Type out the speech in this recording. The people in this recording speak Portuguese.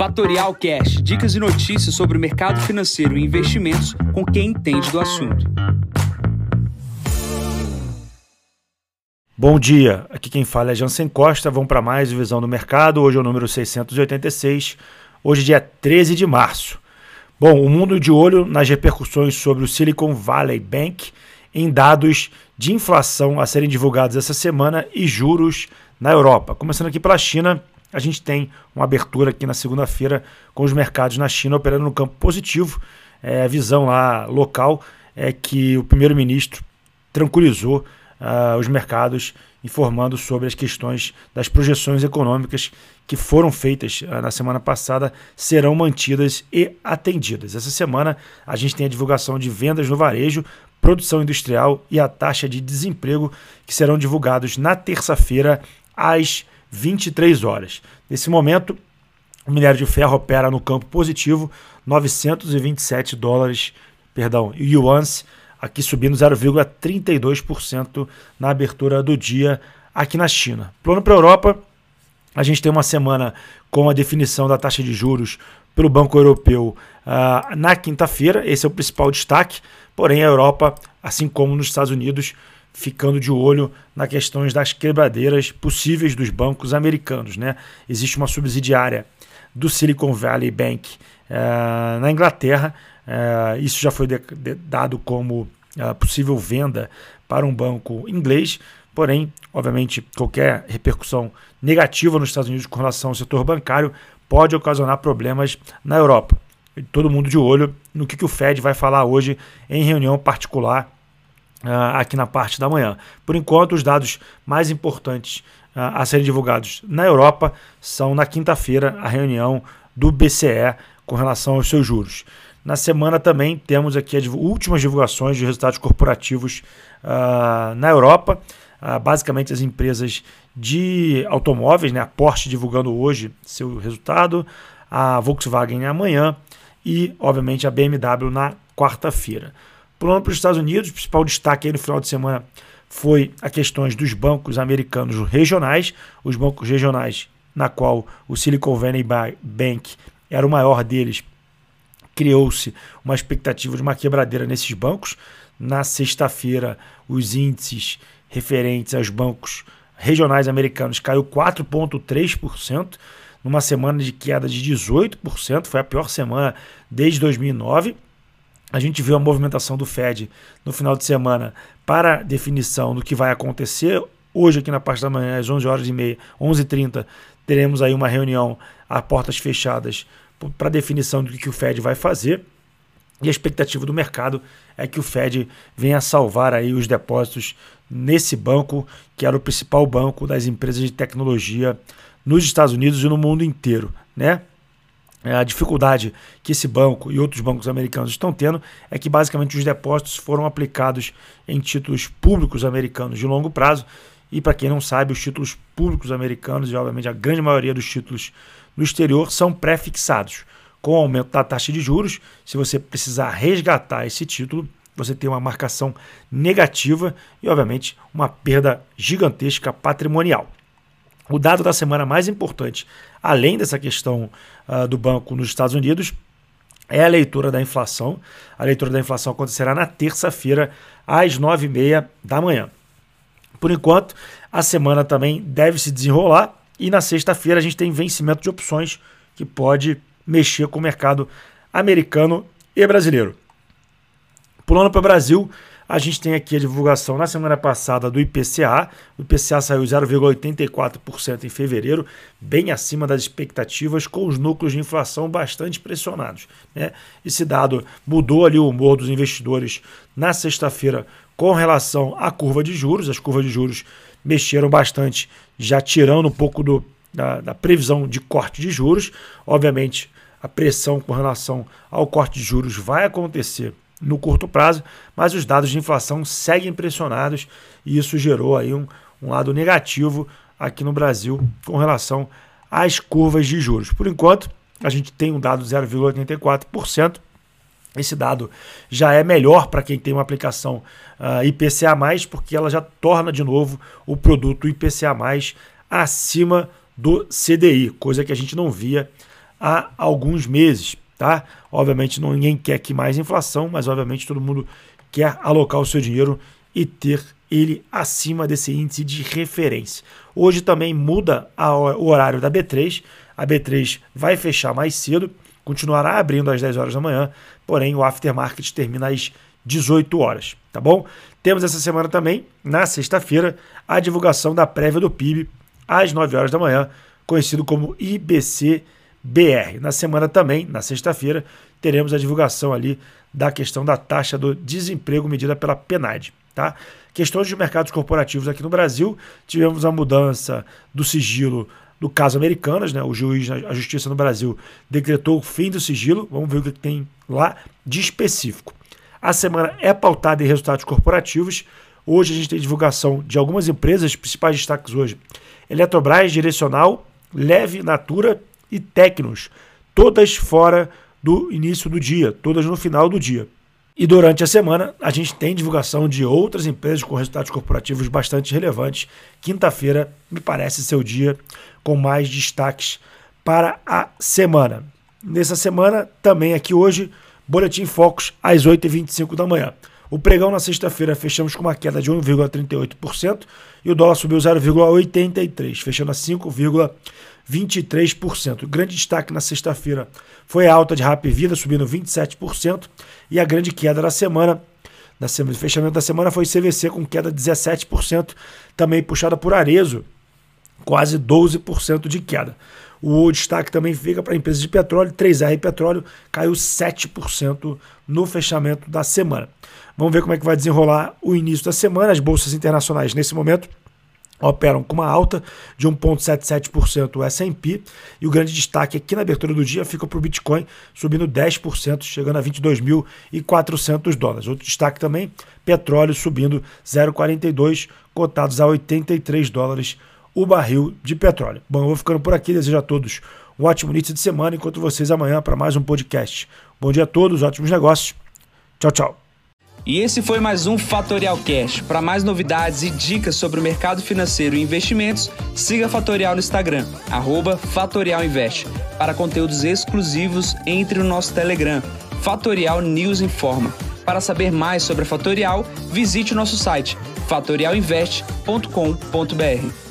Fatorial Cash, dicas e notícias sobre o mercado financeiro e investimentos com quem entende do assunto. Bom dia, aqui quem fala é Jansen Costa. Vamos para mais Visão do Mercado. Hoje é o número 686, hoje dia 13 de março. Bom, o mundo de olho nas repercussões sobre o Silicon Valley Bank em dados de inflação a serem divulgados essa semana e juros na Europa. Começando aqui pela China, a gente tem uma abertura aqui na segunda-feira com os mercados na China operando no campo positivo. É, a visão lá local é que o primeiro-ministro tranquilizou uh, os mercados, informando sobre as questões das projeções econômicas que foram feitas uh, na semana passada serão mantidas e atendidas. Essa semana a gente tem a divulgação de vendas no varejo, produção industrial e a taxa de desemprego que serão divulgados na terça-feira às 23 horas. Nesse momento, o minério de ferro opera no campo positivo, 927 dólares, perdão, yuans, aqui subindo 0,32% na abertura do dia aqui na China. Plano para a Europa, a gente tem uma semana com a definição da taxa de juros pelo Banco Europeu uh, na quinta-feira, esse é o principal destaque, porém a Europa, assim como nos Estados Unidos, ficando de olho nas questões das quebradeiras possíveis dos bancos americanos. Né? Existe uma subsidiária do Silicon Valley Bank uh, na Inglaterra, uh, isso já foi de, de, dado como uh, possível venda para um banco inglês, porém, obviamente, qualquer repercussão negativa nos Estados Unidos com relação ao setor bancário pode ocasionar problemas na Europa. todo mundo de olho no que, que o Fed vai falar hoje em reunião particular uh, aqui na parte da manhã. Por enquanto, os dados mais importantes uh, a serem divulgados na Europa são na quinta-feira a reunião do BCE com relação aos seus juros. Na semana também temos aqui as últimas divulgações de resultados corporativos uh, na Europa. Uh, basicamente as empresas de automóveis, né? a Porsche divulgando hoje seu resultado, a Volkswagen amanhã e, obviamente, a BMW na quarta-feira. Pulando para os Estados Unidos, o principal destaque aí no final de semana foi a questões dos bancos americanos regionais, os bancos regionais na qual o Silicon Valley Bank era o maior deles, criou-se uma expectativa de uma quebradeira nesses bancos. Na sexta-feira, os índices referentes aos bancos regionais americanos caiu 4,3%, numa semana de queda de 18%, foi a pior semana desde 2009 a gente viu a movimentação do Fed no final de semana para definição do que vai acontecer. Hoje, aqui na parte da manhã, às 11 horas e meia, 11h30, teremos aí uma reunião a portas fechadas para definição do que o Fed vai fazer. E a expectativa do mercado é que o Fed venha salvar aí os depósitos nesse banco, que era o principal banco das empresas de tecnologia nos Estados Unidos e no mundo inteiro, né? É, a dificuldade que esse banco e outros bancos americanos estão tendo é que basicamente os depósitos foram aplicados em títulos públicos americanos de longo prazo. E para quem não sabe, os títulos públicos americanos, e obviamente a grande maioria dos títulos no exterior, são pré-fixados. Com o aumento da taxa de juros, se você precisar resgatar esse título, você tem uma marcação negativa e, obviamente, uma perda gigantesca patrimonial. O dado da semana mais importante, além dessa questão uh, do banco nos Estados Unidos, é a leitura da inflação. A leitura da inflação acontecerá na terça-feira, às nove e meia da manhã. Por enquanto, a semana também deve se desenrolar e na sexta-feira a gente tem vencimento de opções que pode mexer com o mercado americano e brasileiro. Pulando para o Brasil, a gente tem aqui a divulgação na semana passada do IPCA. O IPCA saiu 0,84% em fevereiro, bem acima das expectativas, com os núcleos de inflação bastante pressionados. Né? Esse dado mudou ali o humor dos investidores na sexta-feira com relação à curva de juros. As curvas de juros mexeram bastante, já tirando um pouco do, da, da previsão de corte de juros. Obviamente, a pressão com relação ao corte de juros vai acontecer no curto prazo, mas os dados de inflação seguem pressionados e isso gerou aí um, um lado negativo aqui no Brasil com relação às curvas de juros. Por enquanto, a gente tem um dado 0,84%. Esse dado já é melhor para quem tem uma aplicação uh, ah, IPCA, porque ela já torna de novo o produto IPCA acima do CDI, coisa que a gente não via há alguns meses, tá? Obviamente ninguém quer que mais inflação, mas obviamente todo mundo quer alocar o seu dinheiro e ter ele acima desse índice de referência. Hoje também muda a, o horário da B3. A B3 vai fechar mais cedo, continuará abrindo às 10 horas da manhã, porém o aftermarket termina às 18 horas, tá bom? Temos essa semana também, na sexta-feira, a divulgação da prévia do PIB às 9 horas da manhã, conhecido como IBC-BR. Na semana também, na sexta-feira, teremos a divulgação ali da questão da taxa do desemprego medida pela PNAD. Tá? Questões de mercados corporativos aqui no Brasil, tivemos a mudança do sigilo do caso Americanas, né? o juiz, a justiça no Brasil decretou o fim do sigilo, vamos ver o que tem lá de específico. A semana é pautada em resultados corporativos. Hoje a gente tem divulgação de algumas empresas, principais destaques hoje: Eletrobras, Direcional, Leve, Natura e Tecnos, todas fora do início do dia, todas no final do dia. E durante a semana a gente tem divulgação de outras empresas com resultados corporativos bastante relevantes. Quinta-feira me parece ser o dia com mais destaques para a semana. Nessa semana, também aqui hoje, Boletim Focus às 8h25 da manhã. O pregão na sexta-feira fechamos com uma queda de 1,38% e o dólar subiu 0,83%, fechando a 5,23%. O grande destaque na sexta-feira foi a alta de Rap Vida, subindo 27%, e a grande queda da semana, na semana, fechamento da semana foi CVC com queda de 17%, também puxada por Arezo, quase 12% de queda. O destaque também fica para a empresa de petróleo, 3R Petróleo caiu 7% no fechamento da semana. Vamos ver como é que vai desenrolar o início da semana. As bolsas internacionais nesse momento operam com uma alta de 1,77% o S&P e o grande destaque aqui na abertura do dia fica para o Bitcoin subindo 10%, chegando a 22.400 dólares. Outro destaque também, petróleo subindo 0,42, cotados a 83 dólares o barril de petróleo. Bom, eu vou ficando por aqui, desejo a todos um ótimo início de semana, enquanto vocês amanhã para mais um podcast. Bom dia a todos, ótimos negócios. Tchau, tchau. E esse foi mais um Fatorial Cash. Para mais novidades e dicas sobre o mercado financeiro e investimentos, siga Fatorial no Instagram, @fatorialinvest. Para conteúdos exclusivos, entre no nosso Telegram, Fatorial News Informa. Para saber mais sobre a Fatorial, visite o nosso site fatorialinvest.com.br.